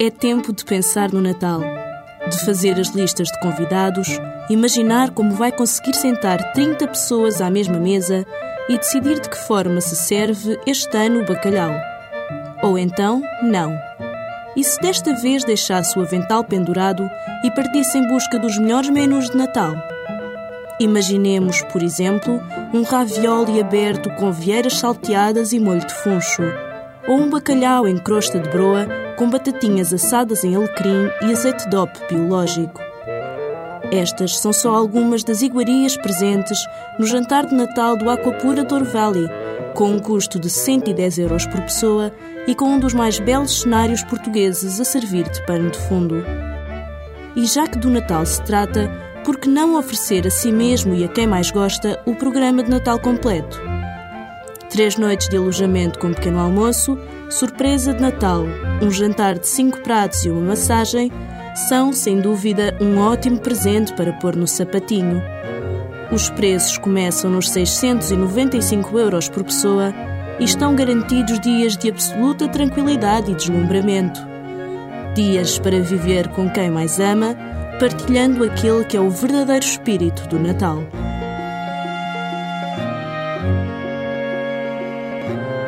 É tempo de pensar no Natal, de fazer as listas de convidados, imaginar como vai conseguir sentar 30 pessoas à mesma mesa e decidir de que forma se serve este ano o bacalhau. Ou então, não. E se desta vez deixasse o avental pendurado e partisse em busca dos melhores menus de Natal? Imaginemos, por exemplo, um ravioli aberto com vieiras salteadas e molho de funcho, ou um bacalhau em crosta de broa com batatinhas assadas em alecrim e azeite DOP biológico. Estas são só algumas das iguarias presentes no jantar de Natal do Aquapura Douro Valley, com um custo de 110 euros por pessoa e com um dos mais belos cenários portugueses a servir de pano de fundo. E já que do Natal se trata, por que não oferecer a si mesmo e a quem mais gosta o programa de Natal completo? Três noites de alojamento com pequeno almoço, surpresa de Natal, um jantar de cinco pratos e uma massagem são, sem dúvida, um ótimo presente para pôr no sapatinho. Os preços começam nos 695 euros por pessoa e estão garantidos dias de absoluta tranquilidade e deslumbramento. Dias para viver com quem mais ama, partilhando aquele que é o verdadeiro espírito do Natal. Thank you.